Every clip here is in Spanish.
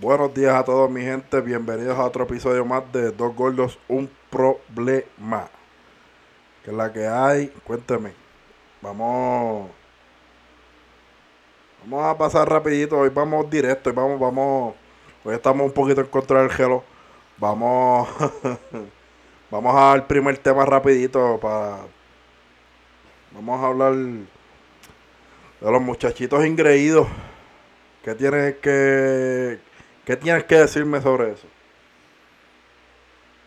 Buenos días a todos mi gente, bienvenidos a otro episodio más de Dos Gordos, un problema. Que es la que hay, cuénteme. Vamos Vamos a pasar rapidito, hoy vamos directo, hoy vamos, vamos, hoy estamos un poquito en contra del gelo. Vamos, vamos al primer tema rapidito para, vamos a hablar de los muchachitos ingreídos. ¿Qué tienes que, qué tienes que decirme sobre eso?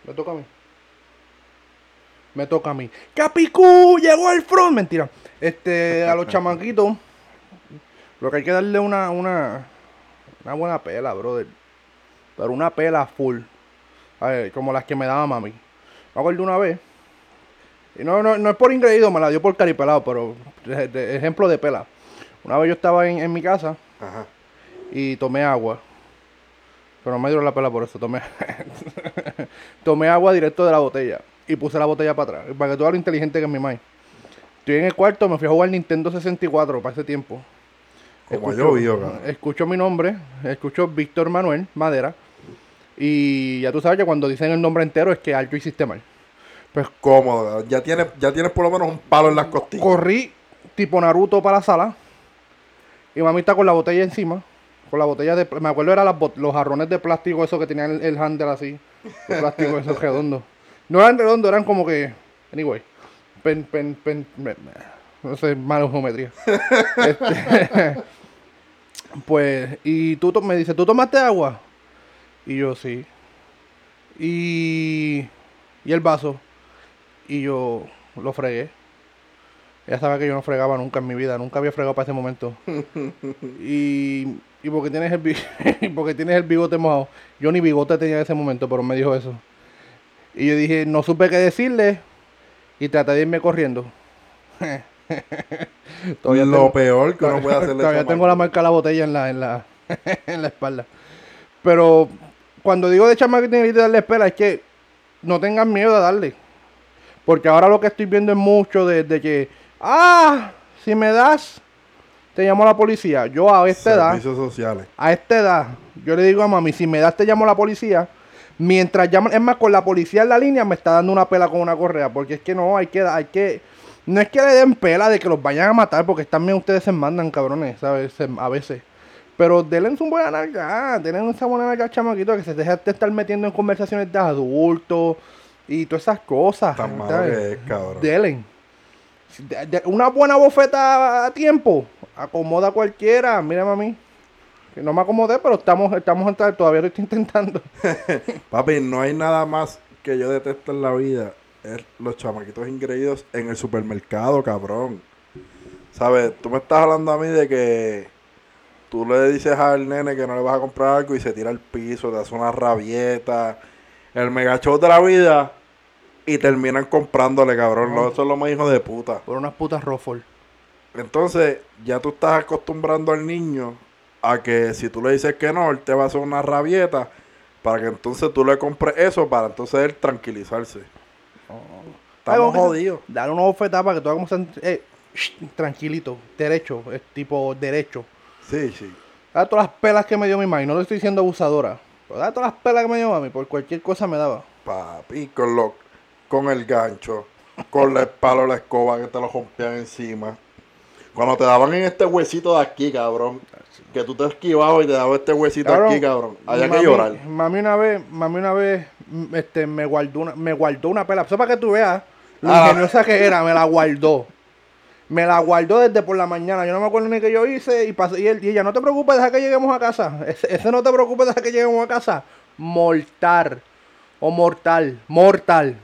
Me toca a mí. Me toca a mí. ¡Capicú! Llegó el front. Mentira. Este, a los chamaquitos lo que hay que darle una, una, una buena pela, brother. Pero una pela full. A ver, como las que me daba mami. Me acuerdo una vez. Y no, no, no es por ingreído, me la dio por caripelado, pero de, ejemplo de pela. Una vez yo estaba en, en mi casa Ajá. y tomé agua. Pero no me dio la pela por eso, tomé. tomé agua directo de la botella. Y puse la botella para atrás. Para que tú lo inteligente que es mi mamá. Estoy en el cuarto, me fui a jugar Nintendo 64 para ese tiempo. Como escucho, Escucho mi nombre, escucho Víctor Manuel Madera. Y ya tú sabes que cuando dicen el nombre entero es que algo hiciste mal. Pues cómodo, ya tienes, ya tienes por lo menos un palo en las costillas. Corrí tipo Naruto para la sala. Y mami está con la botella encima. Con la botella de. Me acuerdo era los jarrones de plástico, esos que tenían el, handle así. De plástico, esos redondos. No eran redondos, eran como que. Anyway. Pen, pen, pen. No sé, mala geometría. este, pues, y tú me dice, ¿tú tomaste agua? Y yo, sí. Y, y el vaso. Y yo lo fregué. Ella sabe que yo no fregaba nunca en mi vida, nunca había fregado para ese momento. y, y porque tienes el porque tienes el bigote mojado. Yo ni bigote tenía en ese momento, pero me dijo eso. Y yo dije, no supe qué decirle y traté de irme corriendo. todavía lo peor que uno puede hacer Todavía tengo la marca de la botella en la, en la, en la espalda. Pero cuando digo de chamaquitín y de darle espera, es que no tengan miedo de darle. Porque ahora lo que estoy viendo es mucho de, que, ah, si me das, te llamo a la policía. Yo a esta edad, sociales. a esta edad, yo le digo a mami, si me das, te llamo a la policía. Mientras llaman, es más, con la policía en la línea me está dando una pela con una correa. Porque es que no, hay que, hay que, no es que le den pela de que los vayan a matar, porque también ustedes se mandan, cabrones, ¿sabes? A veces. Pero denle su buena nalga, denle esa buena nalga al chamaquito que se deja de estar metiendo en conversaciones de adultos y todas esas cosas. Tan malo que es, cabrón. Denle. Una buena bofeta a tiempo, acomoda a cualquiera. Mira, mami. Que no me acomodé, pero estamos, estamos todavía lo estoy intentando. Papi, no hay nada más que yo detesto en la vida los chamaquitos ingreídos en el supermercado, cabrón. ¿Sabes? Tú me estás hablando a mí de que tú le dices al nene que no le vas a comprar algo y se tira al piso, te hace una rabieta, el mega de la vida y terminan comprándole, cabrón. No, eso es lo más hijo de puta. Por unas putas Ruffle. Entonces, ya tú estás acostumbrando al niño a que si tú le dices que no, él te va a hacer una rabieta para que entonces tú le compres eso para entonces él tranquilizarse. Estamos jodidos. Dale una bofetada para que todo como eh, tranquilito, derecho, es tipo derecho. Sí, sí. Dale todas las pelas que me dio mi mami, no le estoy diciendo abusadora. Pero dale todas las pelas que me dio mami, por cualquier cosa me daba. Papi, con, lo, con el gancho, con el palo la escoba que te lo rompían encima. Cuando te daban en este huesito de aquí, cabrón, que tú te esquivabas y te daba este huesito aquí, cabrón, había que llorar. Mami una vez, mami una vez este, me guardó una, me guardó una pela. Eso para que tú veas lo ah. ingeniosa que era, me la guardó. Me la guardó desde por la mañana. Yo no me acuerdo ni qué yo hice. Y, pasé, y, él, y ella, no te preocupes, deja que lleguemos a casa. Ese, no te preocupes, deja que lleguemos a casa. Mortal. O mortal. Mortal.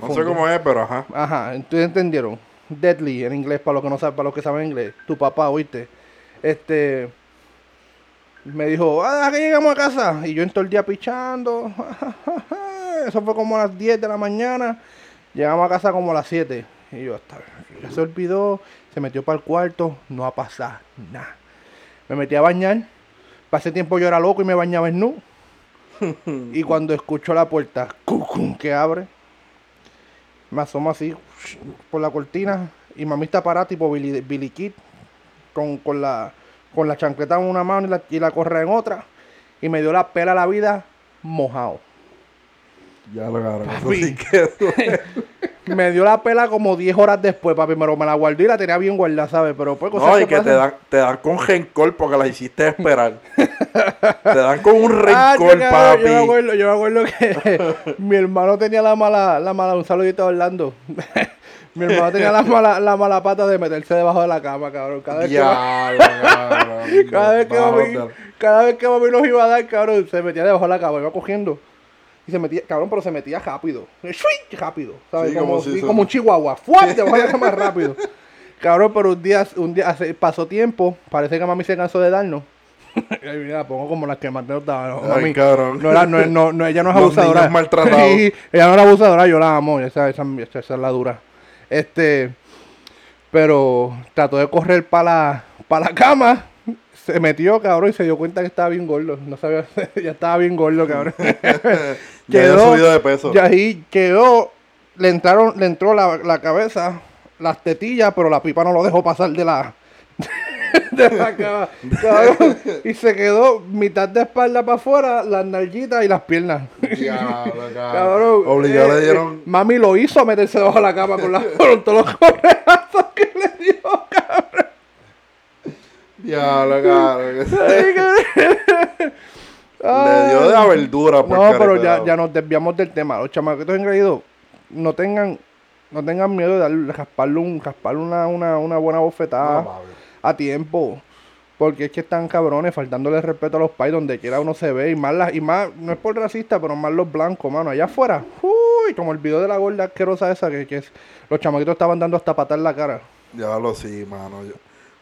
No sé cómo es, pero ajá. Ajá, entonces entendieron. Deadly en inglés, para los que no saben, para los que saben inglés. Tu papá, oíste. Este me dijo, ah, que llegamos a casa. Y yo en todo el día pichando. Eso fue como a las 10 de la mañana. Llegamos a casa como a las 7. Y yo, hasta, ya se olvidó, se metió para el cuarto, no ha pasado nada. Me metí a bañar. Pasé tiempo yo era loco y me bañaba en nu. y cuando escucho la puerta, que abre, me asomo así por la cortina. Y mami está parada, tipo Billy, Billy con, con la con la en una mano y la, y la correa en otra. y me dio la pela a la vida mojado. Ya lo. Eso Papi. que. Me dio la pela como 10 horas después, papi, pero me la guardé y la tenía bien guardada, ¿sabes? Pero pues cosas No, y que que te dan, te dan con rencor porque las hiciste esperar. te dan con un Ah, yo, rencor, cabrón, yo me papi. acuerdo, yo me acuerdo que mi hermano tenía la mala, la mala, un saludito a Orlando. mi hermano tenía la mala, la mala pata de meterse debajo de la cama, cabrón. Cada vez que, Ya, cabrón. cada vez que mami, cada vez que mami nos iba a dar, cabrón, se metía debajo de la cama, iba cogiendo. Y se metía, cabrón, pero se metía rápido. Rápido. ¿Sabes? Sí, como, como sí, un chihuahua. Debajo de la cama rápido. Cabrón, pero un día, un día hace- pasó tiempo, parece que mami se cansó de darnos. y mira, la pongo como las que más nos daban. No, Ay, cabrón. no, era, no, no, no, ella no es abusadora. Sí, ella no era abusadora, yo la amo. Esa, esa, esa, esa es la dura. Este, pero trató de correr para la, pa la cama. Se metió, cabrón, y se dio cuenta que estaba bien gordo. No sabía, ya estaba bien gordo, cabrón. Ya había subido de peso. Y ahí quedó, le entraron, le entró la, la cabeza, las tetillas, pero la pipa no lo dejó pasar de la de la cama. cabrón. y se quedó mitad de espalda para afuera, las nalguitas y las piernas. Diablo, Cabrón. Obligado eh, le dieron. eh, mami lo hizo meterse debajo de la cama con, la, con todos los correazos que le dio, cabrón. Diablo, cabrón. Le dio de la verdura por No, pero ya, ya nos desviamos del tema. Los chamaquitos engreídos no tengan, no tengan miedo de darle, rasparle, un, rasparle una, una, una buena bofetada No, a tiempo. Porque es que están cabrones, faltándole respeto a los pais donde quiera uno se ve. Y más, las- y más, no es por racista, pero más los blancos, mano. Allá afuera, uy, como el video de la gorda asquerosa esa, que, que es- los chamaquitos estaban dando hasta patar la cara. Diablo, sí, mano. Yo-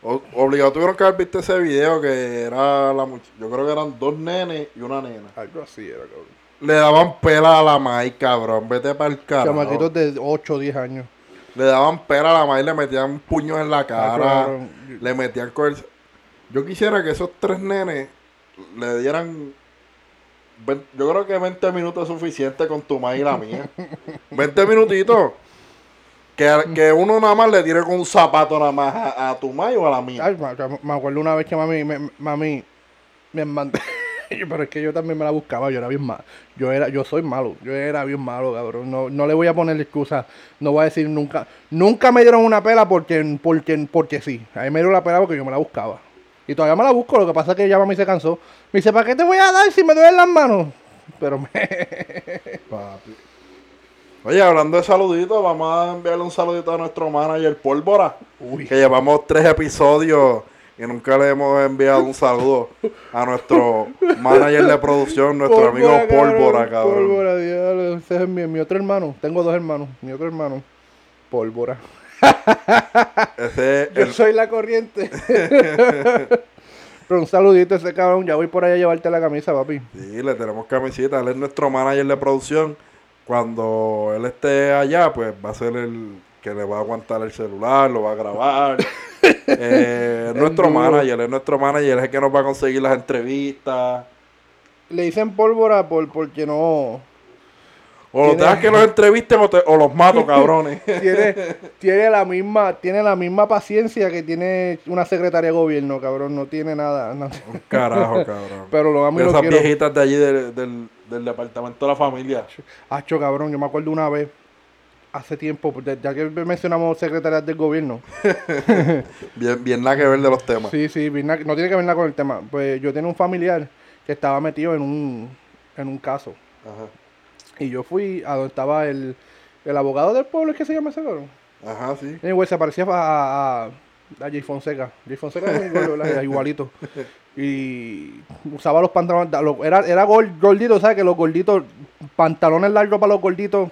o- obligado tuvieron que haber visto ese video que era la much- Yo creo que eran dos nenes y una nena. Algo así era, cabrón. Le daban pela a la maíz, cabrón. Vete para el carajo. Chamaquitos de 8 o 10 años. Le daban pela a la maíz, le metían puños en la cara. cabrón. le metían con el... Yo quisiera que esos tres nenes le dieran... Yo creo que 20 minutos es suficiente con tu maíz y la mía. 20 minutitos. Que, que uno nada más le tire con un zapato nada más a, a tu maíz o a la mía. Ay, me- me acuerdo una vez que mami, me, mami me mandó. Pero es que yo también me la buscaba, yo era bien malo. Yo era, yo soy malo, yo era bien malo, cabrón. No, no le voy a poner excusa, no voy a decir nunca. Nunca me dieron una pela porque, porque, porque sí. A mí me dieron la pela porque yo me la buscaba. Y todavía me la busco, lo que pasa es que ya mami se cansó. Me dice, ¿para qué te voy a dar si me duelen las manos? Pero me... Papi. Oye, hablando de saluditos, vamos a enviarle un saludito a nuestro manager Pólvora. Uy. Que llevamos tres episodios y nunca le hemos enviado un saludo a nuestro manager de producción, nuestro amigo Pólvora, cabrón. Pólvora, diablo. Ese es mi, mi otro hermano. Tengo dos hermanos. Mi otro hermano. Pólvora. Ese es Yo el, soy la corriente. Pero un saludito a ese cabrón. Ya voy por allá a llevarte la camisa, papi. Sí, le tenemos camisita. Él es nuestro manager de producción. Cuando él esté allá, pues va a ser el que le va a aguantar el celular, lo va a grabar. Eh, es nuestro duro. manager, es nuestro manager, es el que nos va a conseguir las entrevistas. Le dicen pólvora por, porque no. O los dejas que los entrevisten o, te- o los mato, cabrones. Tiene, tiene la misma tiene la misma paciencia que tiene una secretaria de gobierno, cabrón. No tiene nada. no- Un carajo, cabrón. Pero lo amo y lo esas quiero. viejitas de allí del, del, del departamento de la familia. Hacho, cabrón, yo me acuerdo una vez, hace tiempo, de- ya que mencionamos secretarias del gobierno. Bien, bien nada que ver de los temas. Sí, sí, nada- no tiene que ver nada con el tema. Pues yo tenía un familiar que estaba metido en un, en un caso. Ajá. Y yo fui a donde estaba el, el abogado del pueblo, ¿es que se llama ese cabrón? Ajá, sí. Anyway, se parecía a, a, a Jay Fonseca. Jay Fonseca era. Era igualito. Y usaba los pantalones, era, era gordito, ¿sabes? Que los gorditos, pantalones largos para los gorditos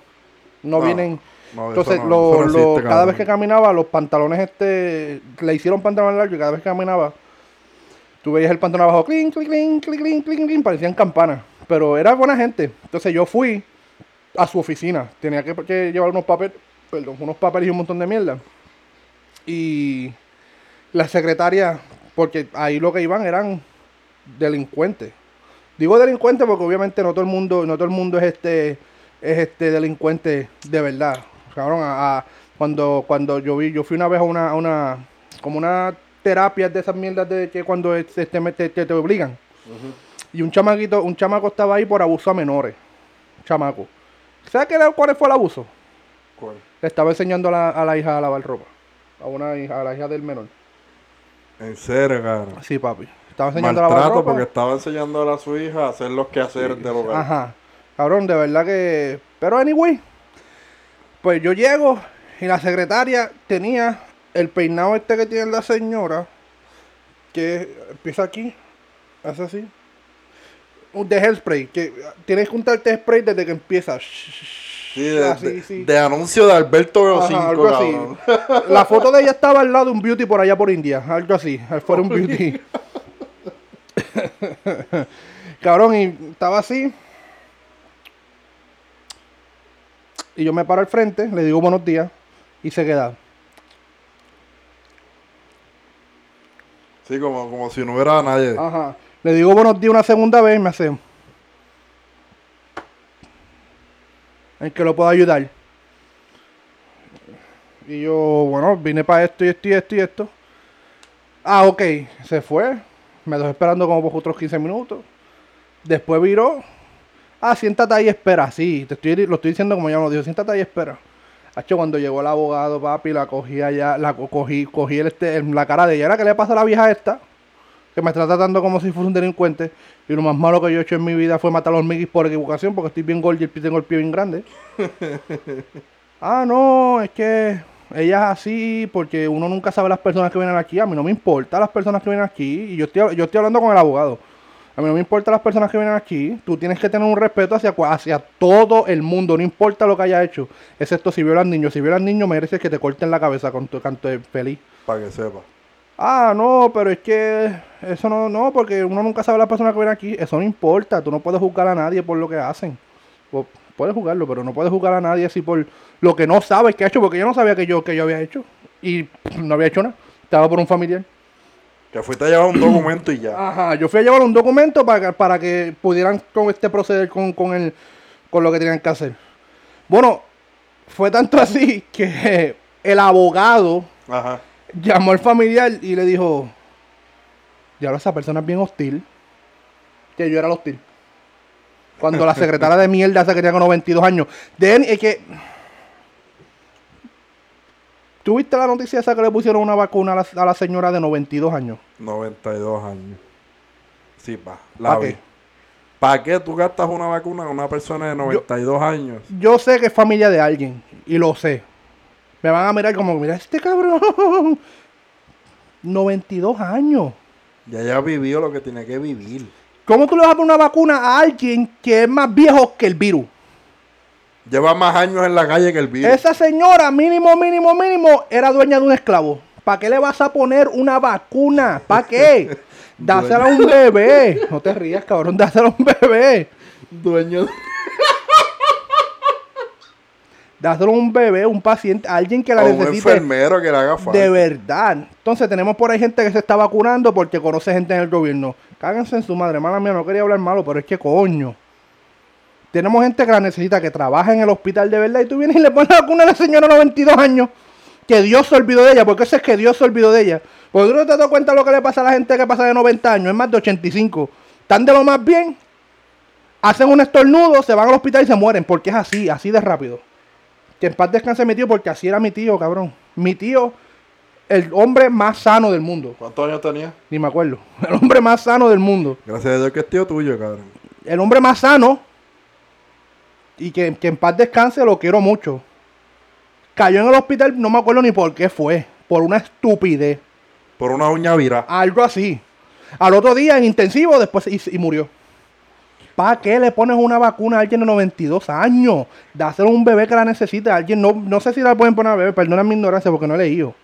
no, No, vienen. No, Entonces, no- lo- no lo- existe, cada vez que caminaba, los pantalones este, le hicieron pantalones largos y cada vez que caminaba, tú veías el pantalón abajo, clink, clink, clink, clink, clink, clink, clink, parecían campanas. Pero era buena gente. Entonces yo fui a su oficina. Tenía que, que llevar unos papeles, perdón, unos papeles y un montón de mierda. Y la secretaria, porque ahí lo que iban eran delincuentes. Digo delincuentes porque obviamente no todo el mundo, no todo el mundo es este, es este delincuente de verdad. Cabrón, a- a- cuando, cuando yo vi, yo fui una vez a una, a una, como una terapia de esas mierdas de que cuando este, te, te, te- te obligan. Y un chamaquito, un chamaco estaba ahí por abuso a menores. Un chamaco. ¿Sabes qué, cuál fue el abuso? ¿Cuál? Le estaba enseñando a la, a la hija a lavar ropa. A una hija, a la hija del menor. En serio, cabrón. Sí, papi. Estaba enseñando a lavar Maltrato ropa. porque estaba enseñándole a su hija a hacer los quehaceres del hogar. Ajá. Cabrón, de verdad que. Pero anyway. Pues yo llego y la secretaria tenía el peinado este que tiene la señora. Que empieza aquí. Hace así. De hairspray. Que tienes que untarte spray desde que empieza. Sí, de, Así, de- sí. de anuncio de Alberto Ajá, 5, algo así. cabrón. La foto de ella estaba al lado de un beauty por allá por India. Algo así. Fuera un beauty. Cabrón, y estaba así. Y yo me paro al frente, le digo buenos días y se queda. Sí, como, como si no hubiera nadie. Ajá. Le digo buenos días una segunda vez y me hace. En que lo puedo ayudar. Y yo, bueno, vine para esto y esto y esto y esto. Ah, ok. Se fue. Me dejó esperando como por otros 15 minutos. Después viró. Ah, siéntate ahí y espera. Sí, te estoy, lo estoy diciendo como ya me lo dijo. Siéntate ahí y espera. Hacho, cuando llegó el abogado, papi, la cogí allá, la co- cogí, cogí el, este, la cara de ella. ¿qué le pasa a la vieja esta? Que me está tratando como si fuese un delincuente. Y lo más malo que yo he hecho en mi vida fue matar a los miguis por equivocación, porque estoy bien gordo y tengo el pie bien grande. ah, no, es que ella es así, porque uno nunca sabe las personas que vienen aquí. A mí no me importa las personas que vienen aquí. Y yo estoy, yo estoy hablando con el abogado. A mí no me importa las personas que vienen aquí. Tú tienes que tener un respeto hacia, hacia todo el mundo, no importa lo que haya hecho. Excepto si violan niños. Si violan niños, mereces que te corten la cabeza con tu canto de feliz. Para que sepa. Ah, no, pero es que eso no, no, porque uno nunca sabe las personas que vienen aquí. Eso no importa. Tú no puedes juzgar a nadie por lo que hacen. Puedes juzgarlo, pero no puedes juzgar a nadie así por lo que no sabes que ha hecho, porque yo no sabía que yo, que yo había hecho. Y no había hecho nada. Estaba por un familiar. Que fuiste a llevar un documento y ya. Ajá, yo fui a llevar un documento para, que- para que pudieran con este proceder con, con, el, con lo que tenían que hacer. Bueno, fue tanto así que el abogado Ajá. Llamó al familiar y le dijo, ya esa persona es bien hostil, que yo era el hostil. Cuando la secretaria de mierda esa que tenía con 92 años. De, es que... ¿Tuviste la noticia esa que le pusieron una vacuna a la, a la señora de 92 años? 92 años. Sí, pa. La ¿Pa' vi. qué? ¿Para qué tú gastas una vacuna a una persona de 92 años? Yo sé que es familia de alguien, y lo sé. Me van a mirar como, mira este cabrón. 92 años. Ya ya vivió lo que tiene que vivir. ¿Cómo tú le vas a poner una vacuna a alguien que es más viejo que el virus? Lleva más años en la calle que el virus. Esa señora, mínimo, mínimo, mínimo, era dueña de un esclavo. ¿Para qué le vas a poner una vacuna? ¿Para qué? Dásela a un bebé. No te rías, cabrón, dásela a un bebé. Dueño de- Dáselo a un bebé, un paciente, a alguien que la un necesite. enfermero que le haga falta. De verdad. Entonces tenemos por ahí gente que se está vacunando porque conoce gente en el gobierno. Cáganse en su madre, mala mía, no quería hablar malo, pero es que coño. Tenemos gente que la necesita, que trabaja en el hospital de verdad, y tú vienes y le pones la vacuna a la señora de 92 años. Que Dios se olvidó de ella, porque eso es que Dios se olvidó de ella. Porque tú no te das cuenta lo que le pasa a la gente que pasa de 90 años, es más de 85. Están de lo más bien, hacen un estornudo, se van al hospital y se mueren, porque es así, así de rápido. Que en paz descanse mi tío, porque así era mi tío, cabrón. Mi tío, el hombre más sano del mundo. ¿Cuántos años tenía? Ni me acuerdo. El hombre más sano del mundo. Gracias a Dios que es tío tuyo, cabrón. El hombre más sano. Y que, que en paz descanse, lo quiero mucho. Cayó en el hospital, no me acuerdo ni por qué fue. Por una estupidez. Por una uña vira. Algo así. Al otro día en intensivo, después y, y murió. ¿Para qué le pones una vacuna a alguien de 92 años? Dáselo a un bebé que la necesita. Alguien, no, no sé si la pueden poner a bebé, perdona mi ignorancia porque no he leído.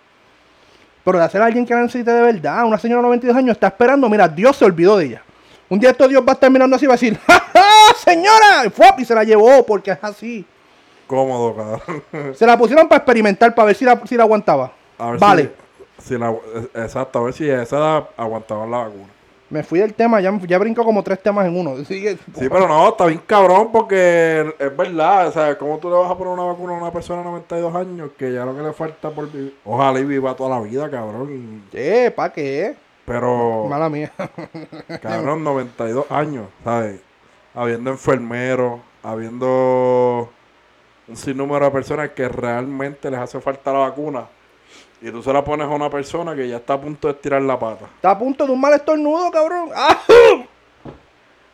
Pero dáselo a alguien que la necesite de verdad. Una señora de 92 años está esperando. Mira, Dios se olvidó de ella. Un día esto Dios va a estar mirando así y va a decir, ¡Ja, ja, señora! Y, ¡fuap! y se la llevó porque es así. Cómodo, cabrón. Se la pusieron para experimentar, para ver si la, si la aguantaba. A ver Vale. Si, si la, exacto, a ver si esa edad aguantaban la vacuna. Me fui del tema, ya, ya brinco como tres temas en uno. Sí, pero no, está bien cabrón porque es verdad. O sea, ¿cómo tú le vas a poner una vacuna a una persona de 92 años que ya lo que le falta por vivir? Ojalá y viva toda la vida, cabrón. ¿Qué? ¿Para qué? Pero, Mala mía. cabrón, 92 años, ¿sabes? Habiendo enfermeros, habiendo un sinnúmero de personas que realmente les hace falta la vacuna. Y tú se la pones a una persona que ya está a punto de estirar la pata. Está a punto de un mal estornudo, cabrón. ¡Ah!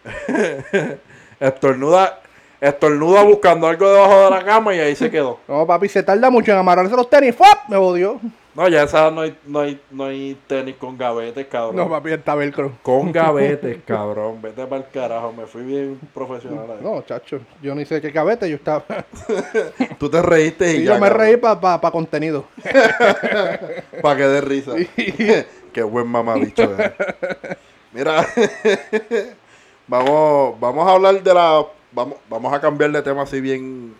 Estornuda, estornuda buscando algo debajo de la cama y ahí se quedó. No, papi, se tarda mucho en amarrarse los tenis. ¡Fuap! Me odió. No, ya esa no hay, no hay, no hay tenis con gavetes, cabrón. No, papi, está velcro. Con gavetes, cabrón. Vete para el carajo. Me fui bien profesional ahí. No, chacho. Yo ni sé qué cabete. Yo estaba. Tú te reíste y Sí, ya. yo me reí para pa, pa contenido. Para que dé risa. Qué buen mamabicho. eh. Mira, vamos, vamos a hablar de la. Vamos, vamos a cambiar de tema así bien.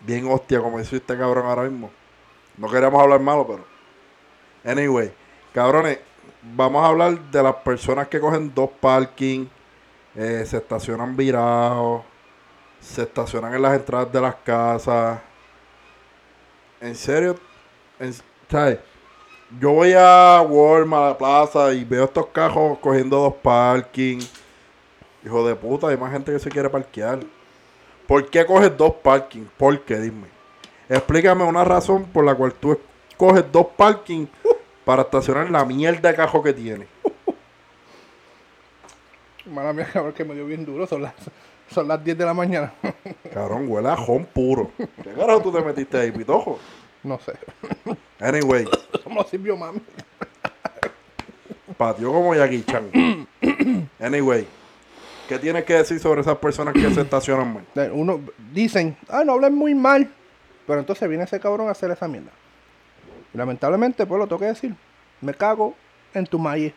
Bien hostia, como dice este cabrón ahora mismo. No queríamos hablar malo, pero. Anyway, cabrones, vamos a hablar de las personas que cogen dos parking, eh, se estacionan virados, se estacionan en las entradas de las casas. En serio, en- ¿sabes? Yo voy a Walmart, a la plaza, y veo estos cajos cogiendo dos parking. Hijo de puta, hay más gente que se quiere parquear. ¿Por qué coges dos parking? ¿Por qué? Dime. Explícame una razón por la cual tú coges dos parking para estacionar la mierda de cajo que tienes. Mala mía, cabrón, que me dio bien duro. Son las, son las 10 de la mañana. Cabrón, huele a jón puro. ¿Qué carajo tú te metiste ahí, pitojo? no sé. Anyway, lo sirvió mami. patio como Jackie Chan. Anyway, ¿qué tienes que decir sobre esas personas que se estacionan mal? Uno dicen, ah, no hablen muy mal. Pero entonces viene ese cabrón a hacer esa mierda. Lamentablemente, pues lo tengo que decir. Me cago en tu malle.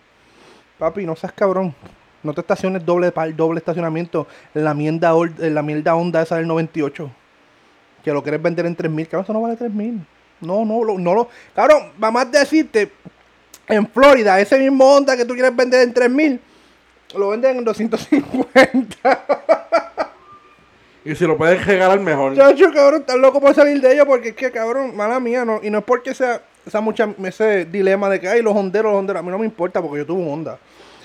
Papi, no seas cabrón. No te estaciones doble par- doble estacionamiento en la mierda, en la mierda onda esa del 98. Que lo quieres vender en 3000. Cabrón, eso no vale 3000. No, no, lo- no lo. Cabrón, vamos a decirte. En Florida, ese mismo onda que tú quieres vender en 3000, lo venden en 250. Y si lo pueden regalar mejor. Chacho, cabrón, estás loco por salir de ello porque es que, cabrón, mala mía, no, y no es porque sea esa mucha, ese dilema de que, ay, los honderos, los honderos, a mí no me importa porque yo tuve un Honda,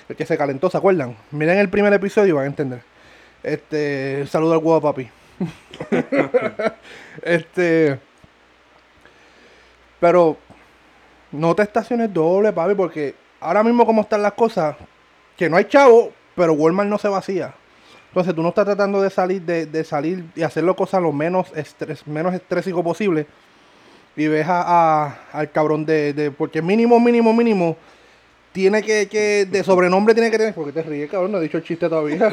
el que se calentó, ¿se acuerdan? Miren el primer episodio van a entender. Este, saludo al huevo papi. este, pero no te estaciones doble, papi, porque ahora mismo como están las cosas, que no hay chavo, pero Walmart no se vacía. Entonces tú no estás tratando de salir, de, de salir y hacerlo cosas lo menos menos estrésico posible. Y ves a, al cabrón de, de- porque mínimo, mínimo, mínimo, tiene que, que, de sobrenombre tiene que tener, porque te ríes, cabrón, no he dicho el chiste todavía.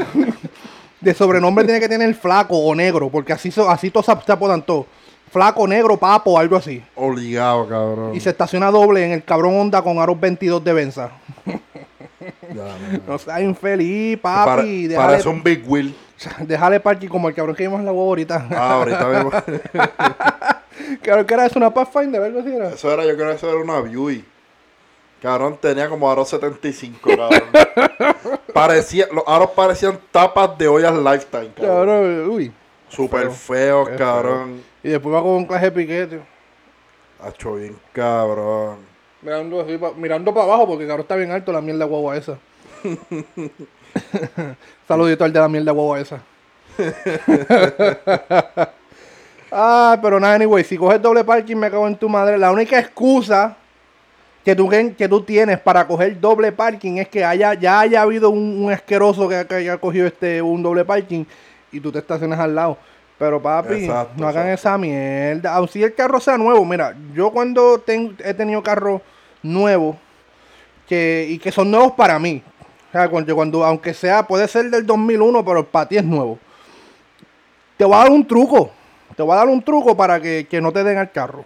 de sobrenombre tiene que tener flaco o negro, porque así, así todos se apodan todos. Flaco, negro, papo, algo así. Obligado, cabrón. Y se estaciona doble en el cabrón Honda con aros 22 de Benza. No. Seas infeliz, papi. para eso un Big Wheel. Déjale parking como el cabrón que vimos en la huevo ahorita. Ah, ahorita vemos. Claro que era eso, una Pathfinder, algo así era. Eso era, yo creo que eso era una Buick. Cabrón, tenía como aros 75, cabrón. Parecía, los aros parecían tapas de ollas Lifetime, cabrón. Cabrón, uy. Súper feo. feos, cabrón. Y después va con un clase de piquete. Hacho bien, cabrón. Mirando así, pa- mirando para abajo porque cabrón está bien alto la mierda guagua esa. Saludito al de la mierda guagua esa. ah, pero nada, anyway, si coges doble parking me cago en tu madre. La única excusa que tú, que tú tienes para coger doble parking es que haya, ya haya habido un, un asqueroso que, que haya cogido este un doble parking y tú te estacionas al lado. Pero papi, Exacto, no hagan exacto. esa mierda. Aun si el carro sea nuevo, mira, yo cuando ten- he tenido carros nuevos que, y que son nuevos para mí. O sea, cuando, cuando, aunque sea, puede ser del 2001, pero para ti es nuevo. Te voy a dar un truco. Te voy a dar un truco para que, que no te den al carro.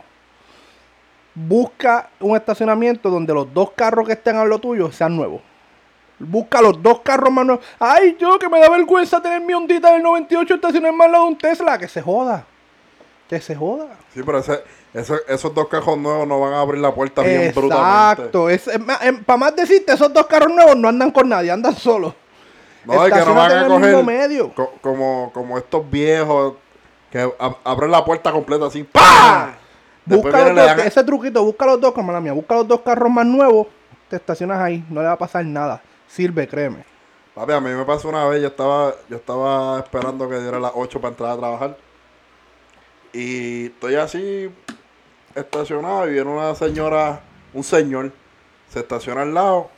Busca un estacionamiento donde los dos carros que estén a lo tuyo sean nuevos. Busca los dos carros más nuevos. Ay, yo que me da vergüenza tener mi ondita del 98 estacionar más lado de un Tesla. Que se joda. Que se joda. Sí, pero ese, ese- esos dos cajos nuevos no van a abrir la puerta bien brutalmente. Exacto. Es, para más decirte, esos dos carros nuevos no andan con nadie, andan solos. No, es que no van a coger medio. co- como, como estos viejos que ab- abren la puerta completa así. ¡Pah! Después Busca los dos, ese truquito, busca los dos, como la mía, busca los dos carros más nuevos te estacionas ahí, no le va a pasar nada. Sirve, créeme. Papi, a mí me pasó una vez, yo estaba, yo estaba esperando que diera las 8 para entrar a trabajar. Y estoy así estacionado y viene una señora, un señor, se estaciona al lado.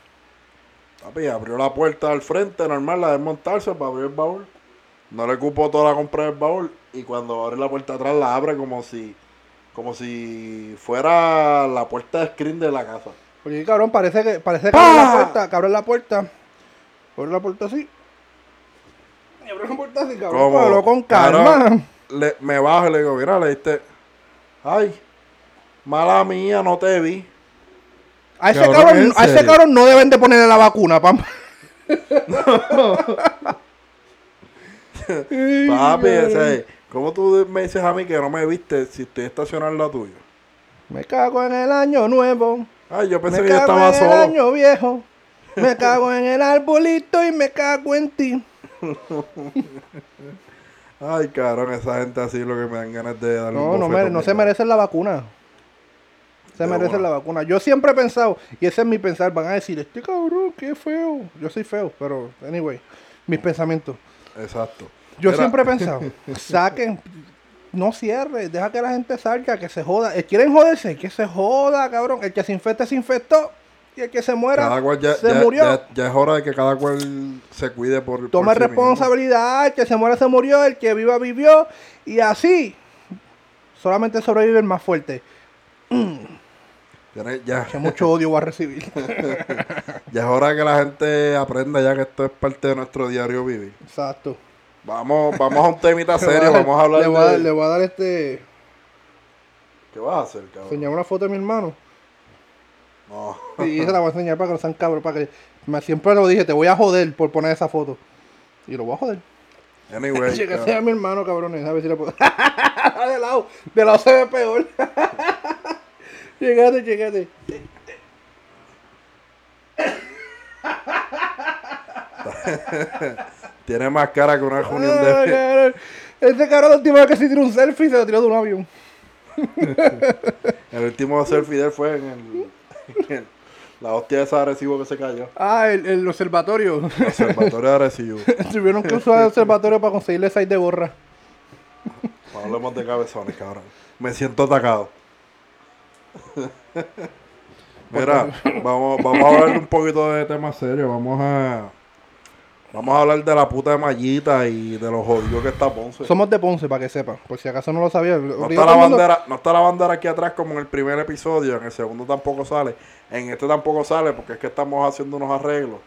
Papi, abrió la puerta al frente, normal, la de montarse para abrir el baúl. No le cupo toda la compra del baúl. Y cuando abre la puerta atrás, la abre como si, como si fuera la puerta de screen de la casa. Oye, cabrón, parece que, parece que abre la puerta, que abre la puerta. Abre la puerta así. Y abre la puerta así, cabrón. Con Cabrón, calma. le- me bajo y le digo, mira, le diste. Ay, mala mía, no te vi. A ese Cabrón, cabrón, ¿en a ese cabrón no deben de ponerle la vacuna, pam. Papi, ese, ¿cómo tú me dices a mí que no me viste si estoy estacionado al lado tuyo? Me cago en el año nuevo. Ay, yo pensé Me que yo cago estaba en el año viejo. Me cago en el arbolito y me cago en ti. Ay, cabrón, esa gente así lo que me dan ganas de darle No, un no, mere- no se merecen la vacuna. Se De merecen una. la vacuna. Yo siempre he pensado, y ese es mi pensar, van a decir, este cabrón, qué feo. Yo soy feo, pero, anyway, mis pensamientos. Exacto. Yo siempre he pensado, saquen, no cierre, deja que la gente salga, que se joda. Eh, ¿Quieren joderse? Que se joda, cabrón. El que se infecte, se infectó. Y el que se muera, Cada cual ya, se ya- murió. ya- ya es hora de que cada cual se cuide por. Tome por sí mismo. responsabilidad, el que se muera, se murió, el que viva, vivió. Y así, solamente sobrevive el más fuerte. Ya, Que mucho odio va a recibir. ya es hora de que la gente aprenda ya que esto es parte de nuestro diario vivir. Exacto. Vamos, vamos a un temita serio, dar- vamos a hablar le voy a, de... le voy a dar este. ¿Qué vas a hacer, cabrón? Enseñar una foto de mi hermano. No. Y esa la voy a enseñar para que no sean cabros. Para que. me- siempre lo dije, te voy a joder por poner esa foto. Y lo voy a joder. Anyway, que sea mi hermano, cabrones. A ver si le puedo. de lado. De lado se ve peor. Llegate, llegate. Tiene más cara que una reunión Ay, de... Este cabrón la última vez que se tiró un selfie se lo tiró de un avión. El último selfie de él fue en el... en el- la hostia de ese Arecibo que se cayó. Ah, el, el observatorio. Observatorio de Arecibo. Tuvieron que usar el observatorio para conseguirle seis de gorra. No hablemos de cabezones, cabrón. Me siento atacado. Mira, vamos, vamos a hablar un poquito de temas serios. Vamos a... Vamos a hablar de la puta de Mallita y de los jodidos que está Ponce. Somos de Ponce, para que sepa. Por si acaso no lo sabía. No está, la bandera, no está la bandera aquí atrás como en el primer episodio, en el segundo tampoco sale, en este tampoco sale porque es que estamos haciendo unos arreglos.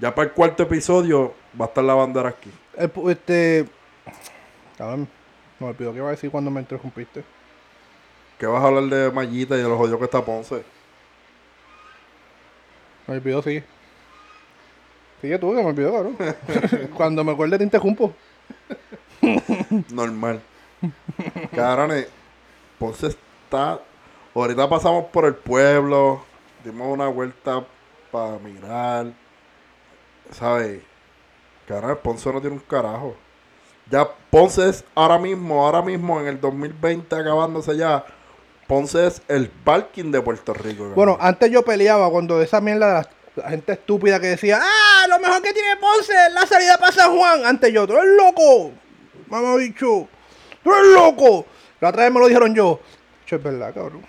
Ya para el cuarto episodio va a estar la bandera aquí. El este. Cabrón, me olvidó que iba a decir cuando me interrumpiste. ¿Qué vas a hablar de Mallita y de los jodidos que está Ponce? Me olvidó, sigue. Sigue tú, que me olvidó, cabrón. cuando me acuerde te interrumpo. Normal. Cabrones, Ponce está... Ahorita pasamos por el pueblo, dimos una vuelta para mirar. ¿Sabes? Cabrones, Ponce no tiene un carajo. Ya Ponce es ahora mismo, ahora mismo en el 2020 acabándose ya. Ponce es el parking de Puerto Rico. cabrón. Bueno, antes yo peleaba cuando esa mierda de la, la gente estúpida que decía, ¡Ah! Lo mejor que tiene Ponce es la salida para San Juan. Antes yo, ¡tú eres loco! Mamá bicho, ¡tú eres loco! La otra vez me lo dijeron yo. Che, es verdad, cabrón.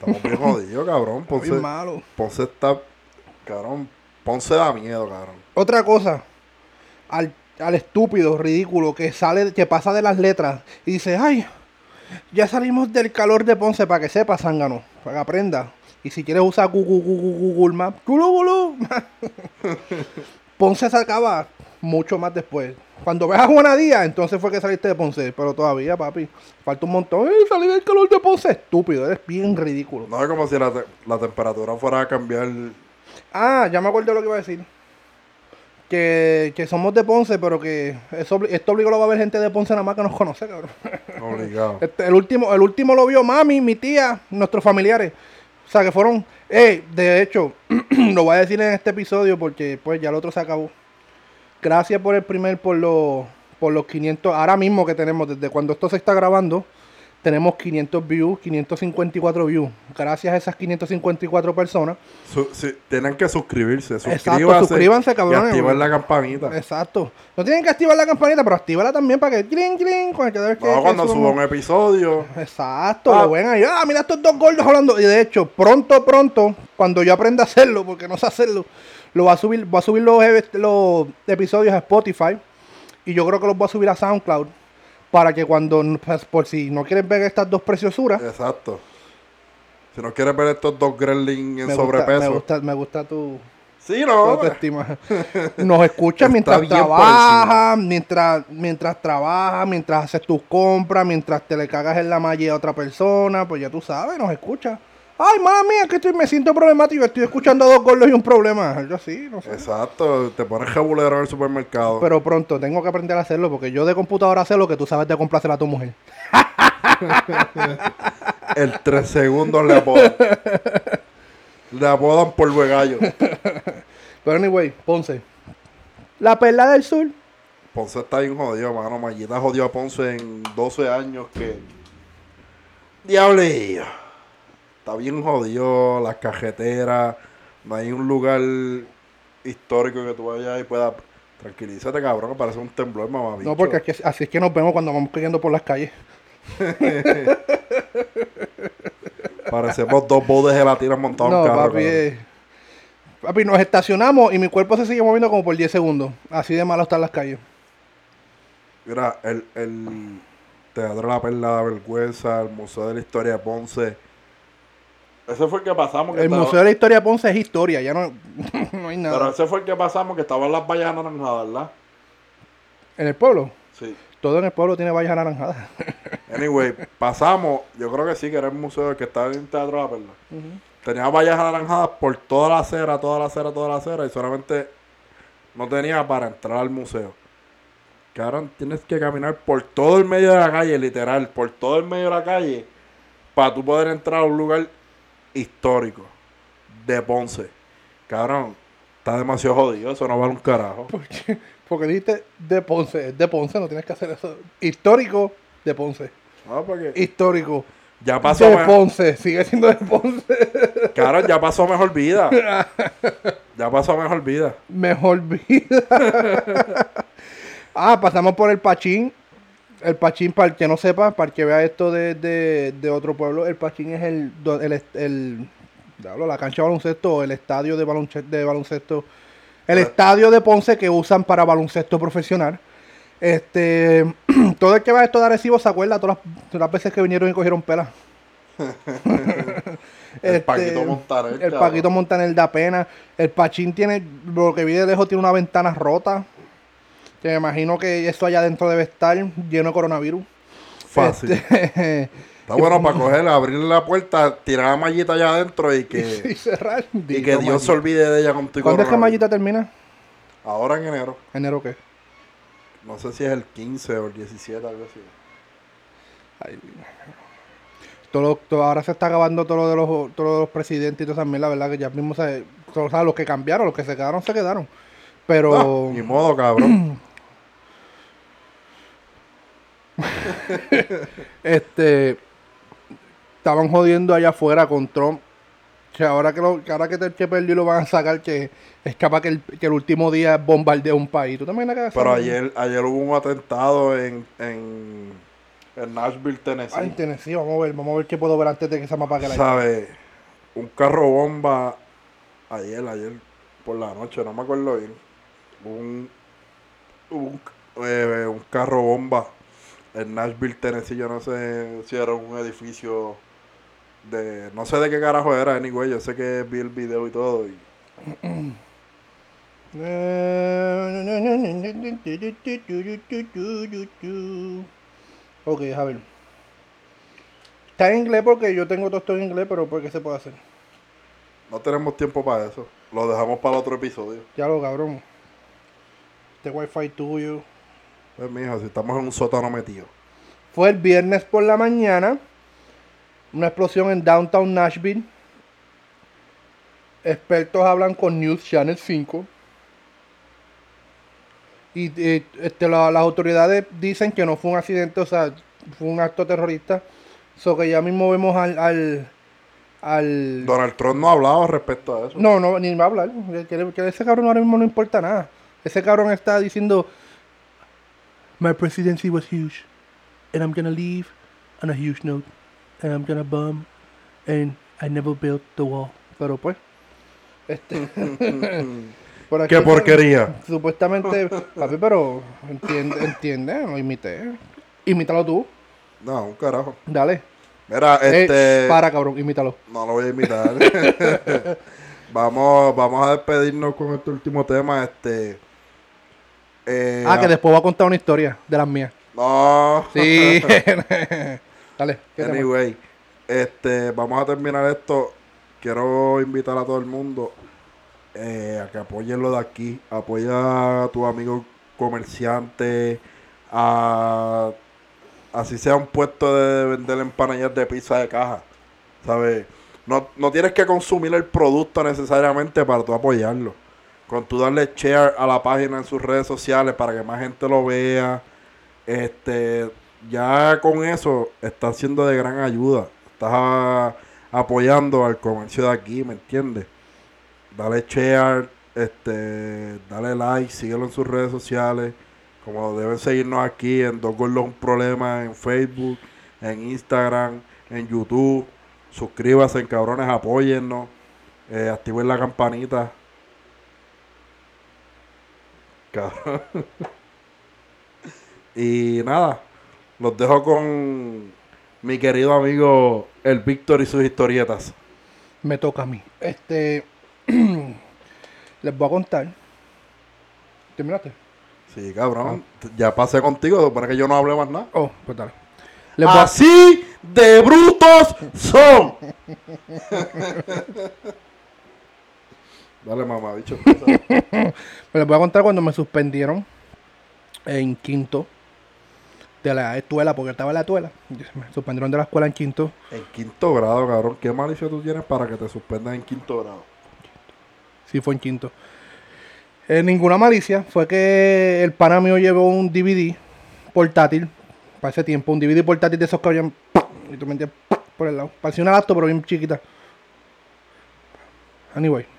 Estamos bien jodidos, cabrón. Ponce, Bien malo. Ponce está. Cabrón, Ponce da miedo, cabrón. Otra cosa, al, al estúpido, ridículo, que sale, que pasa de las letras y dice, ay, ya salimos del calor de Ponce para que sepa, zángano, para que aprenda. Y si quieres usar Google, Google, Google Maps, culo. Ponce se acaba mucho más después. Cuando veas a Juana Díaz, entonces fue que saliste de Ponce. Pero todavía, papi, falta un montón. ¡Eh, salí del calor de Ponce! Estúpido, eres bien ridículo. No es como si la, te- la temperatura fuera a cambiar. Ah, ya me acuerdo lo que iba a decir. Que, que somos de Ponce, pero que eso, esto obligado va a ver gente de Ponce nada más que nos conoce, cabrón. Obligado. Este, el, último, el último lo vio mami, mi tía, nuestros familiares. O sea, que fueron... Eh, de hecho, lo voy a decir en este episodio porque pues ya el otro se acabó. Gracias por el primer, por los, por los 500, ahora mismo que tenemos, desde cuando esto se está grabando, tenemos 500 views, 554 views. Gracias a esas 554 personas. Su- tienen que suscribirse. Exacto, Suscríbanse Y cabrones. activar la campanita. Exacto. No tienen que activar la campanita, pero actívala también para que clink, clink, cuando que, No, que cuando suba un episodio. Exacto, Ah. lo ven ahí. Ah, mira estos dos gordos hablando. Y de hecho, pronto, pronto, cuando yo aprenda a hacerlo, porque no sé hacerlo, lo va a subir, voy a subir los, los episodios a Spotify. Y yo creo que los voy a subir a SoundCloud. Para que cuando, pues, por si no quieren ver estas dos preciosuras, Exacto. Si no quieres ver estos dos gremlins en me gusta, sobrepeso. me gusta, me gusta tu, Sí, no. Nos escuchas mientras trabajas, mientras, mientras trabajas, mientras haces tus compras, mientras te le cagas en la malla a otra persona, pues ya tú sabes, nos escuchas. Ay, mala mía, que estoy, me siento problemático, estoy escuchando dos gordos y un problema. Yo sí, no sé. Exacto. Te pones jabulero en el supermercado. Pero pronto tengo que aprender a hacerlo porque yo de computadora sé lo que tú sabes de complacer a tu mujer. El tres segundos le apodan. le apodan polvo de gallo. Pero anyway, Ponce. La perla del sur. Ponce está bien jodido, mano. Mallita jodió a Ponce en 12 años que... Diablillo. Está bien jodido, las cajeteras. No hay un lugar histórico que tú vayas y puedas... Tranquilízate, cabrón, que parece un temblor, mamá. No, porque así, así es que nos vemos cuando vamos corriendo por las calles. Parecemos dos bodes de gelatina montados en No, un carro. papi, eh, papi, nos estacionamos y mi cuerpo se sigue moviendo como por 10 segundos. Así de malo están las calles. Mira, el, el Teatro La Perla de la Vergüenza, el Museo de la Historia de Ponce. Ese fue el que pasamos. que El estaba- Museo de la Historia de Ponce es historia, ya no, no hay nada. Pero ese fue el que pasamos que estaban las vallas anaranjadas, ¿verdad? En el pueblo, Sí. todo en el pueblo tiene vallas anaranjadas. Anyway, pasamos, yo creo que sí, que era el museo que estaba en Teatro La Perla. Tenía vallas anaranjadas por toda la acera, toda la acera, toda la acera, y solamente no tenía para entrar al museo. Que ahora tienes que caminar por todo el medio de la calle, literal, por todo el medio de la calle, para tú poder entrar a un lugar histórico de Ponce. Cabrón, está demasiado jodido, eso no vale un carajo. Porque, porque dijiste de Ponce, es de Ponce, no tienes que hacer eso. Histórico de Ponce. No, porque Histórico. ya pasó, De Ponce, sigue siendo de Ponce. cabrón, ya pasó mejor vida. Ya pasó mejor vida. Mejor vida. ah, pasamos por el Pachín. El Pachín, para el que no sepa, para el que vea esto de, de- de otro pueblo, el Pachín es el, el, el- la cancha de baloncesto o el estadio de baloncesto, de baloncesto. El Ah. estadio de Ponce que usan para baloncesto profesional. Este, todo el que va a esto de Arecibo se acuerda todas las, todas las veces que vinieron y cogieron pelas. El Este, Paquito Montaner, El cabrón. Paquito Montaner da pena. El Pachín tiene, lo que vi de lejos, tiene una ventana rota. Que me imagino que eso allá adentro debe estar lleno de coronavirus. Fácil. Este, Está bueno para cogerla, abrirle la puerta, tirar la mallita allá adentro y y que, cerrar. y que Dios se olvide de ella con tu ¿Cuándo es que. Mallita termina? Ahora en enero. ¿Enero qué? No sé si es el 15 o el 17, algo así. Ay, todo todo- ahora se está acabando todo lo de los, todo lo de los presidentes y todas esas mierdas, ¿verdad? Que ya mismo se, o sea, los que cambiaron, los que se quedaron, se quedaron. Pero Ah, ni modo, cabrón. este estaban jodiendo allá afuera con Trump. Que ahora que, lo, que ahora que, el que perdió lo van a sacar, que es capaz que el, que el último día bombardea un país. ¿Tú también Pero ayer, ayer hubo un atentado en, en, en Nashville, Tennessee. Ay, Tennessee, vamos a ver, vamos a ver qué puedo ver antes de que esa mapa que la ¿Sabe? Un carro bomba ayer, ayer por la noche, no me acuerdo bien. Un, un, eh, un carro bomba en Nashville, Tennessee. Yo no sé si era un edificio de. No sé de qué carajo era, anyway. Yo sé que vi el video y todo. Y, Ok, a ver. Está en inglés porque yo tengo todo esto en inglés, pero ¿por qué se puede hacer? no tenemos tiempo para eso. Lo dejamos para el otro episodio. Ya lo cabrón. Este wifi tuyo. Pues, mijo, si estamos en un sótano metido. Fue el viernes por la mañana. Una explosión en Downtown Nashville. Expertos hablan con News Channel 5. Y eh, este, la- las autoridades dicen que no fue un accidente, o sea, fue un acto terrorista. So que ya mismo vemos al, al, al Donald Trump no ha hablado respecto a eso. No, no, ni va a hablar. Que- que ese cabrón ahora mismo no importa nada. Ese cabrón está diciendo, My presidency was huge. And I'm gonna leave on a huge note. And I'm gonna bomb. And I never built the wall. Pero pues. Este. por aquí Qué porquería. Supuestamente, papi, pero entiende, entiende, no imité. Imítalo tú, No, un carajo. dale. Mira, Eh, este. para, cabrón, imítalo. No lo voy a imitar. vamos, vamos a despedirnos con este último tema. Este. Eh, Ah, que después voy a contar una historia de las mías. No. Sí. Dale. Anyway, este, vamos a terminar esto. Quiero invitar a todo el mundo eh, a que apoyen lo de aquí. Apoya a tu amigo comerciante. A, así sea un puesto de vender empanillas de pizza de caja. ¿Sabes? No, no tienes que consumir el producto necesariamente para tú apoyarlo. Con tú darle share a la página en sus redes sociales para que más gente lo vea. Este, ya con eso estás siendo de gran ayuda. Estás apoyando al comercio de aquí, ¿me entiendes? Dale share, este, dale like, síguelo en sus redes sociales. Como deben seguirnos aquí en Dos Gordos Un Problema en Facebook, en Instagram, en YouTube. Suscríbase, cabrones, apóyennos. Eh, activen la campanita. Cabrón. Y nada, los dejo con mi querido amigo el Víctor y sus historietas. Me toca a mí. Este. les voy a contar. ¿Terminaste? Sí, cabrón. Ya pasé contigo para que yo no hable más nada. Oh, pues dale. Les voy a- Así de brutos son. Dale, mamá, bicho. les voy a contar cuando me suspendieron en quinto de la escuela, porque estaba en la escuela. Me suspendieron de la escuela en quinto. En quinto grado, cabrón. ¿Qué malicia tú tienes para que te suspendan en quinto grado? Sí, fue en quinto. Eh, ninguna malicia. Fue que el pana mío llevó un DVD portátil. Para ese tiempo, un DVD portátil de esos que habían. Y tú metías por el lado. Parecía una laptop, pero bien chiquita. Anyway.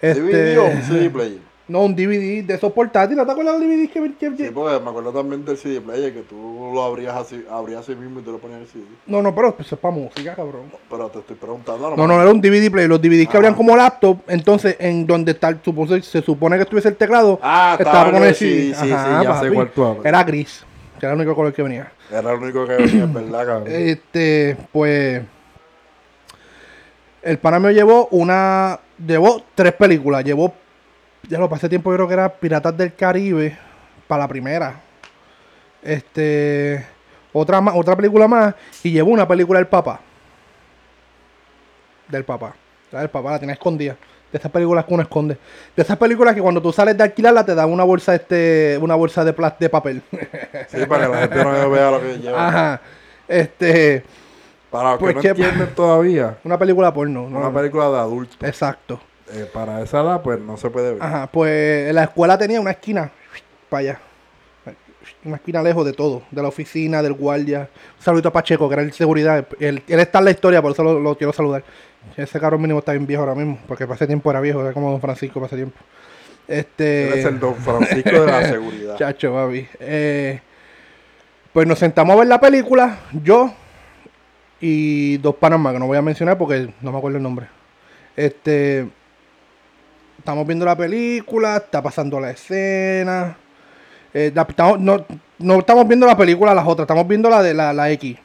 Este, ¿DVD o un CD player? No, un DVD de esos portátiles. ¿Te acuerdas de los DVDs que, que- Sí, porque me acuerdo también del CD player que tú lo abrías así, abrías así mismo y tú lo ponías en el CD. No, no, pero eso es para música, cabrón. Pero te estoy preguntando. No, no, era un DVD player. Los DVDs que abrían como laptop. Entonces, en donde está, supose- se supone que estuviese el teclado. Ah, estaba con el CD, sí, sí, ya sé cuál tú hablas. Era gris. Que era el único color que venía. Era el único que venía, es verdad, cabrón. Este, pues. El pana mío llevó una. Llevó tres películas. Llevó. Ya lo pasé tiempo, yo creo que era Piratas del Caribe. Para la primera. Este. Otra, más, otra película más. Y llevó una película del papá. Del papá. La del papá la tenía escondida. De esas películas que uno esconde. De esas películas que cuando tú sales de alquilarla te dan una bolsa este. Una bolsa de plas- de papel. Sí, para que la gente no vea lo que lleva. Ajá. Este. Para los Pues que no entienden todavía, Una película porno. ¿no? una película de adulto. Exacto. Eh, para esa edad, pues no se puede ver. Ajá, pues la escuela tenía una esquina para allá. Una esquina lejos de todo, de la oficina, del guardia. Un saludito a Pacheco, que era el seguridad. Él, él está en la historia, por eso lo, lo quiero saludar. Ese cabrón mínimo está bien viejo ahora mismo, porque para ese tiempo era viejo, era como Don Francisco para ese tiempo. Este. Él es el Don Francisco de la seguridad. Chacho, papi. Eh, pues nos sentamos a ver la película, yo y dos panas más, que no voy a mencionar porque no me acuerdo el nombre. Este. Estamos viendo la película, está pasando la escena. eh, la- estamos- no, no estamos viendo la película, las otras, estamos viendo la de la, la X.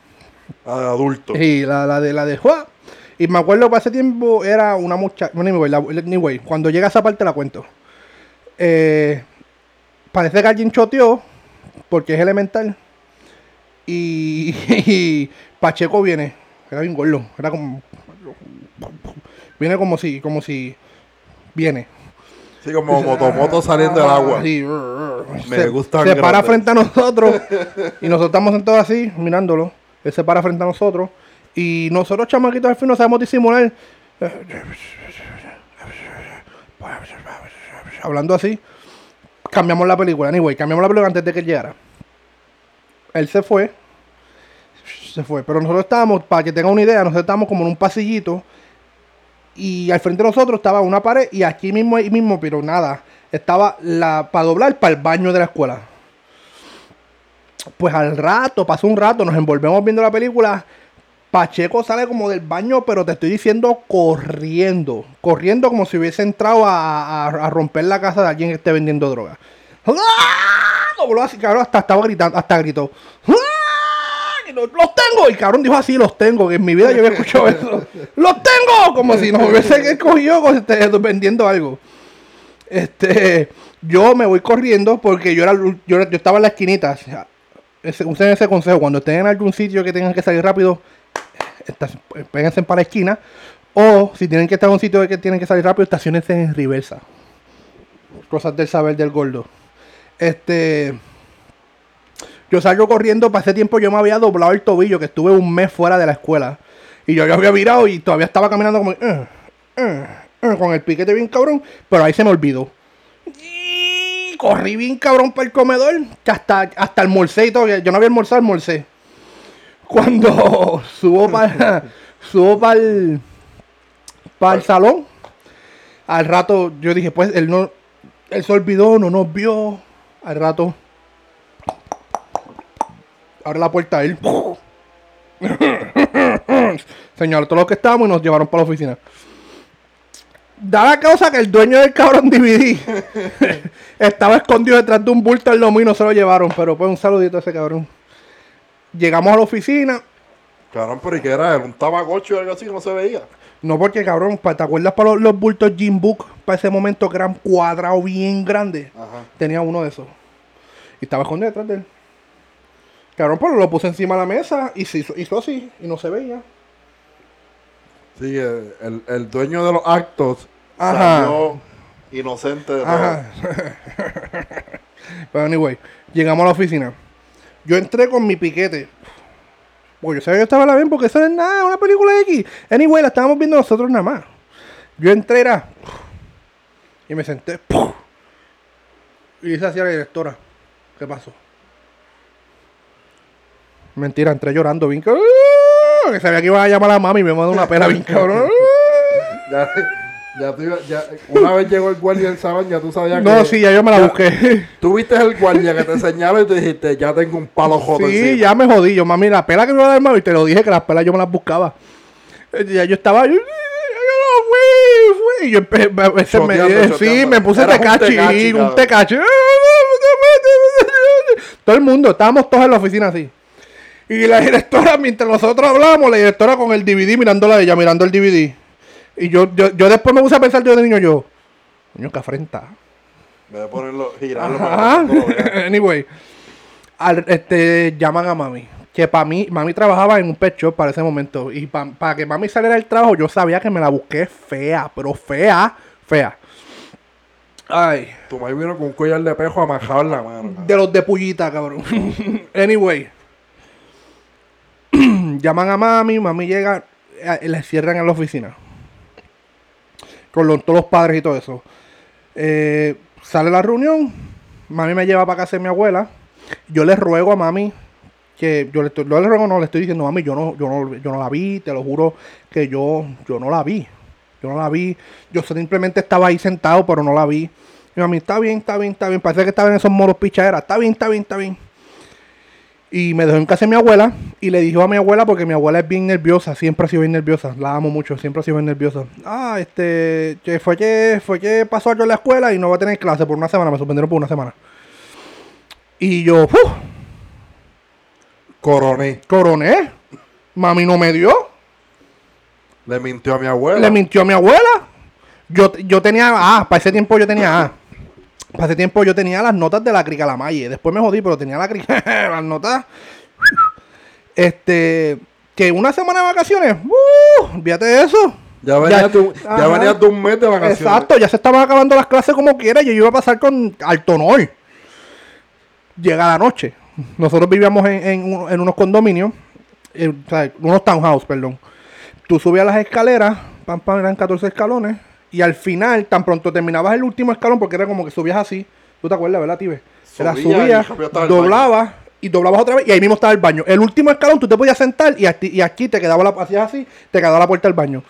Ah, de adulto. Sí, la, la de la de Juan. Y me acuerdo que hace tiempo era una muchacha. Bueno, anyway, la- anyway, cuando llega esa parte la cuento. Eh, parece que alguien choteó, porque es elemental. Y, y Pacheco viene. Era bien gordo. Era como. Viene como si. Como si. Viene. Sí, como motomoto saliendo del agua. Sí. Me se, gustan se para frente a nosotros y nosotros estamos sentados así, mirándolo. Él se para frente a nosotros y nosotros, chamaquitos, al fin no sabemos disimular. Hablando así, cambiamos la película. Anyway, cambiamos la película antes de que él llegara. Él se fue. se fue. Pero nosotros estábamos, para que tengan una idea, nosotros estábamos como en un pasillito. Y al frente de nosotros estaba una pared y aquí mismo, ahí mismo, pero nada, estaba la para doblar para el baño de la escuela. Pues al rato, pasó un rato, nos envolvemos viendo la película. Pacheco sale como del baño, pero te estoy diciendo corriendo. Corriendo como si hubiese entrado a, a- a romper la casa de alguien que esté vendiendo droga. ¡Ah! Dobló así, cabrón, hasta estaba gritando, hasta gritó. ¡Ah! Los tengo. Y cabrón dijo así, los tengo. Que en mi vida yo había escuchado eso. ¡Los tengo! Como si nos hubiese cogido este, vendiendo algo. Este, yo me voy corriendo porque yo era, yo, yo estaba en la esquinita. O sea, ese- usen ese consejo. Cuando estén en algún sitio que tengan que salir rápido, estas- péguense para la esquina. O si tienen que estar en un sitio que tienen que salir rápido, estacionense en reversa. Cosas del saber del gordo. Este. Yo salgo corriendo, para ese tiempo yo me había doblado el tobillo, que estuve un mes fuera de la escuela. Y yo ya había virado y todavía estaba caminando como. "Eh, eh, eh", con el piquete bien cabrón, pero ahí se me olvidó. Corrí bien cabrón para el comedor, que hasta, hasta almorcé y todo. Yo no había almorzado, almorcé. Cuando subo para subo para el, para el salón, al rato yo dije, pues él no, él se olvidó, no nos vio. Al rato, abre la puerta a él. Señaló todos los que estábamos y nos llevaron para la oficina. Da la causa que el dueño del cabrón DVD estaba escondido detrás de un bulto al y no se lo llevaron. Pero pues un saludito a ese cabrón. Llegamos a la oficina. Cabrón, pero ¿y qué era? ¿Era un tamagotchi o algo así que no se veía? No porque cabrón, ¿te acuerdas para los, los bultos Jim Book? Para ese momento que eran cuadrados bien grandes. Ajá. Tenía uno de esos. Y estaba escondido detrás de él. Cabrón, pero lo puse encima de la mesa y se hizo, hizo así y no se veía. Sí, el, el- el dueño de los actos Ajá. salió inocente de. Ajá. Pero anyway, llegamos a la oficina. Yo entré con mi piquete. Porque yo sabía que estaba la bien porque eso no es nada, una película X. Anyway, la estábamos viendo nosotros nada más. Yo entré era. Y me senté. Y dice así a la directora. ¿Qué pasó? Mentira, entré llorando bien. Que sabía que iba a llamar a la mami y me mandó una pena bien cabrón. Ya, tú iba- ya- una vez llegó el guardia del salón, ya tú sabías que... No, sí, ya yo me la ya- busqué. Tú viste el guardia que te señaló y tú dijiste, ya tengo un palo joto Sí, encima. ya me jodí. Yo, mami, la pela que me iba a dar mami, te lo dije que las pelas yo me las buscaba. Ya yo estaba. Yo, yo no fui, fui. Y yo empe- me- Choteando, sí, me puse un tecachi, un tecachi. Todo el mundo, estábamos todos en la oficina así. Y la directora, mientras nosotros hablábamos, la directora con el DVD mirándola a ella, mirando el DVD. Y yo, yo, yo después me puse a pensar yo de niño, yo, coño, que afrenta. Me voy a ponerlo, girarlo Ajá. para anyway, al- este, llaman a mami. Que para mí, mami trabajaba en un pet shop para ese momento. Y para que mami saliera del trabajo, yo sabía que me la busqué fea, pero fea, fea. Ay, Tu madre vino con un collar de pejo amajado en la mano. de los de pullita, cabrón. anyway, llaman a mami, mami llega, eh, la cierran en la oficina. Con los- todos los padres y todo eso. Eh, sale la reunión, mami me lleva para casa de mi abuela. Yo le ruego a mami que yo le, estoy- yo le ruego, no, le estoy diciendo, mami, yo no, yo no, yo no la vi, te lo juro que yo, yo no la vi. Yo no la vi. Yo simplemente estaba ahí sentado, pero no la vi. Mi mami, está bien, está bien, está bien. Parece que estaba en esos moros pichaderas. Está bien, está bien, está bien. Y me dejó en casa de mi abuela y le dijo a mi abuela, porque mi abuela es bien nerviosa, siempre ha sido bien nerviosa, la amo mucho, siempre ha sido bien nerviosa. Ah, este, que fue que, fue que pasó algo en la escuela y no va a tener clase por una semana, me suspendieron por una semana. Y yo, ¡uf! Coroné. coroné, mami no me dio, Le mintió a mi abuela. le mintió a mi abuela. Yo, yo tenía A, para ese tiempo yo tenía A. Para ese tiempo yo tenía las notas de la crica la malle. Después me jodí, pero tenía la crica, las notas. Este, que una semana de vacaciones, ¡uh! Olvídate de eso. ya venías de, de un mes de vacaciones. Exacto, ya se estaban acabando las clases como quiera y yo iba a pasar con alto honor. Llega la noche. Nosotros vivíamos en, en un- en unos condominios, eh, o sea, unos townhouse, perdón. Tú subías las escaleras, pam, pam, eran 14 escalones, y al final, tan pronto terminabas el último escalón, porque era como que subías así, ¿tú te acuerdas, verdad, Tibe? Era subías, doblabas, y doblabas otra vez y ahí mismo estaba el baño. El último escalón tú te podías sentar y aquí, y aquí te quedaba la, hacías así, te quedaba la puerta del baño.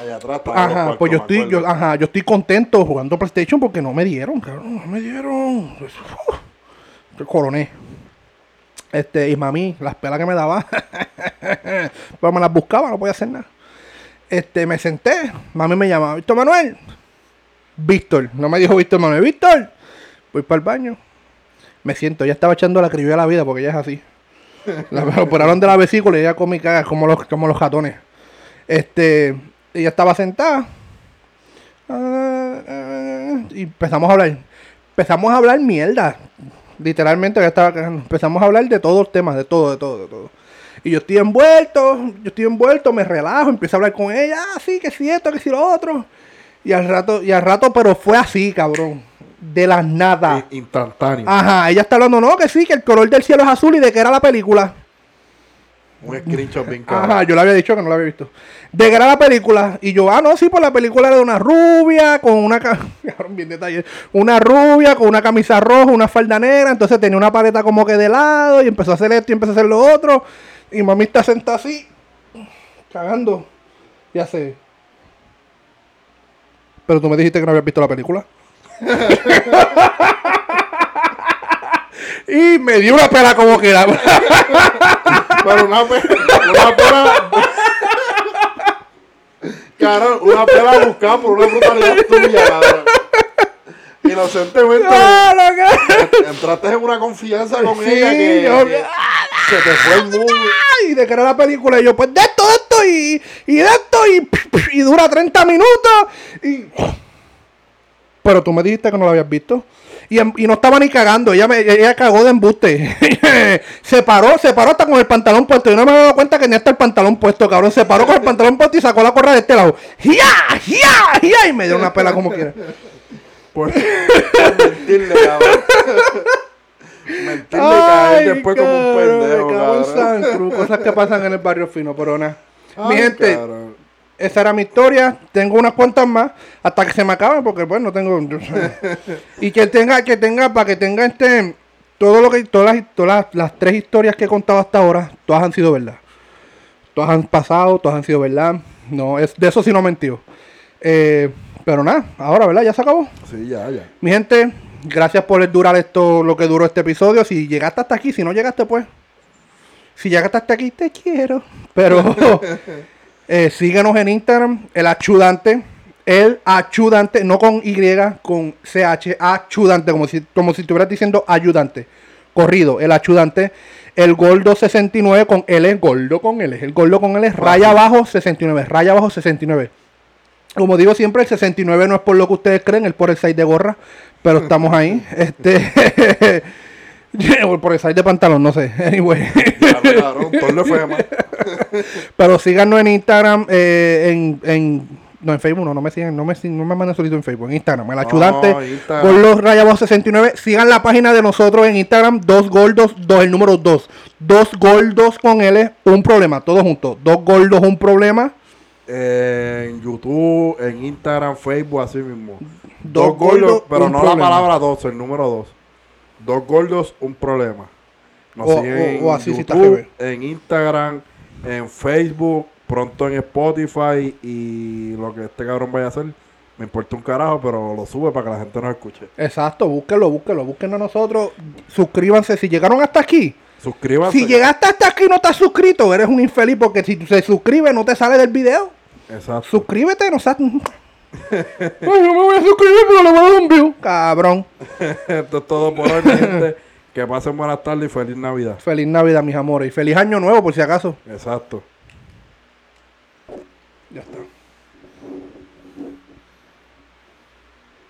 Allá atrás Ajá, cuartos, pues yo estoy, yo, ajá, yo estoy contento jugando PlayStation porque no me dieron, cabrón, no me dieron. Uf, coroné. Este, y mami, las pelas que me daba, pues me las buscaba, no podía hacer nada. Este, me senté, mami me llamaba, Víctor Manuel. Víctor, no me dijo Víctor Manuel, Víctor, voy para el baño. Me siento, ella estaba echando la criolla a la vida porque ella es así. La operaron de la vesícula y ella caga como los, como los ratones. Este, ella estaba sentada. Y empezamos a hablar. Empezamos a hablar mierda. Literalmente, ella estaba empezamos a hablar de todos los temas, de todo, de todo, de todo. Y yo estoy envuelto, yo estoy envuelto, me relajo, empiezo a hablar con ella, ah, sí, que si esto, que si lo otro. Y al rato, y al rato, pero fue así, cabrón. De las nada. Instantáneo. Ajá, ella está hablando, no, que sí, que el color del cielo es azul y de que era la película. Un screenshot bien cabrón. Ajá, yo le había dicho que no la había visto. De que era la película. Y yo, ah, no, sí, pues la película era de una rubia con una. bien detalle. Una rubia con una camisa roja, una falda negra. Entonces tenía una paleta como que de lado. Y empezó a hacer esto y empezó a hacer lo otro. Y mami está sentada así, cagando. Y hace. Pero tú me dijiste que no habías visto la película. y me dio una pela como que era. Pero una pela. Una pela. Cabrón, una pela buscada por una brutalidad tuya, cabrón. Inocentemente ¡Ah, la cara! entraste en una confianza con Sí, ella que, yo- que se te fue el mundo. y de que era la película. Y yo, pues de esto, de esto y, y de esto y, y dura 30 minutos. Y... Pero tú me dijiste que no lo habías visto. Y, y no estaba ni cagando, ella, me, ella cagó de embuste. se paró, se paró hasta con el pantalón puesto. Yo no me había dado cuenta que ni está el pantalón puesto, cabrón. Se paró con el pantalón puesto y sacó la correa de este lado. ¡Ya! ¡Ya! ¡Ya! Y me dio una pela como quiera. Por, por mentirle, cabrón. Caer después como un pendejo, me cago en cabrón. San Cruz, cosas que pasan en el barrio fino, pero nada. Mi gente, cabrón. esa era mi historia. Tengo unas cuantas más hasta que se me acaben porque pues no tengo. y que tenga, que tenga, para que tenga este todo lo que todas las, todas las, las tres historias que he contado hasta ahora, todas han sido verdad. Todas han pasado, todas han sido verdad. No, es de eso sí no he mentido. Eh, pero nada, ahora, ¿verdad? Ya se acabó. Sí, ya, ya. Mi gente, gracias por durar esto, lo que duró este episodio. Si llegaste hasta aquí, si no llegaste, pues. Si llegaste hasta aquí, te quiero. Pero eh, síguenos en Instagram, el achudante. El achudante, no con Y, con CH, achudante, como si, como si estuvieras diciendo ayudante. Corrido, el achudante. El Goldo 69 con L, Goldo con L. El Goldo con L, raya abajo 69, raya abajo 69. Como digo siempre, el 69 no es por lo que ustedes creen, es por el 6 de gorra, pero estamos ahí. Este por el 6 de pantalón, no sé. Anyway. Pero síganos en Instagram, eh, en, en no en Facebook, no, no me sigan, no me, no me manden solito en Facebook, en Instagram, el ayudante, Instagram. Gordos Rayabajo 69, sigan la página de nosotros en Instagram, dos gordos, dos, el número dos, dos gordos con L, un problema, todos juntos, dos gordos, un problema, En YouTube, en Instagram, Facebook, así mismo. Dos Dos, gordos, gordos, pero no problema. la palabra dos, el número dos. Dos gordos, un problema. Nos O- siguen o- o en así está YouTube, en Instagram, en Facebook, pronto en Spotify y lo que este cabrón vaya a hacer. Me importa un carajo, pero lo sube para que la gente nos escuche. Exacto, búsquenlo, búsquenlo, búsquenlo a nosotros. Suscríbanse si llegaron hasta aquí. Suscríbanse. Si llegaste hasta aquí y no estás suscrito, eres un infeliz porque si se suscribe no te sale del video. Exacto. Suscríbete, no seas... Ay, no me voy a suscribir, pero le voy a dar un view. Cabrón. Esto es todo por hoy, mi gente. Que pasen buenas tardes y feliz Navidad. Feliz Navidad, mis amores. Y feliz año nuevo, por si acaso. Exacto. Ya está.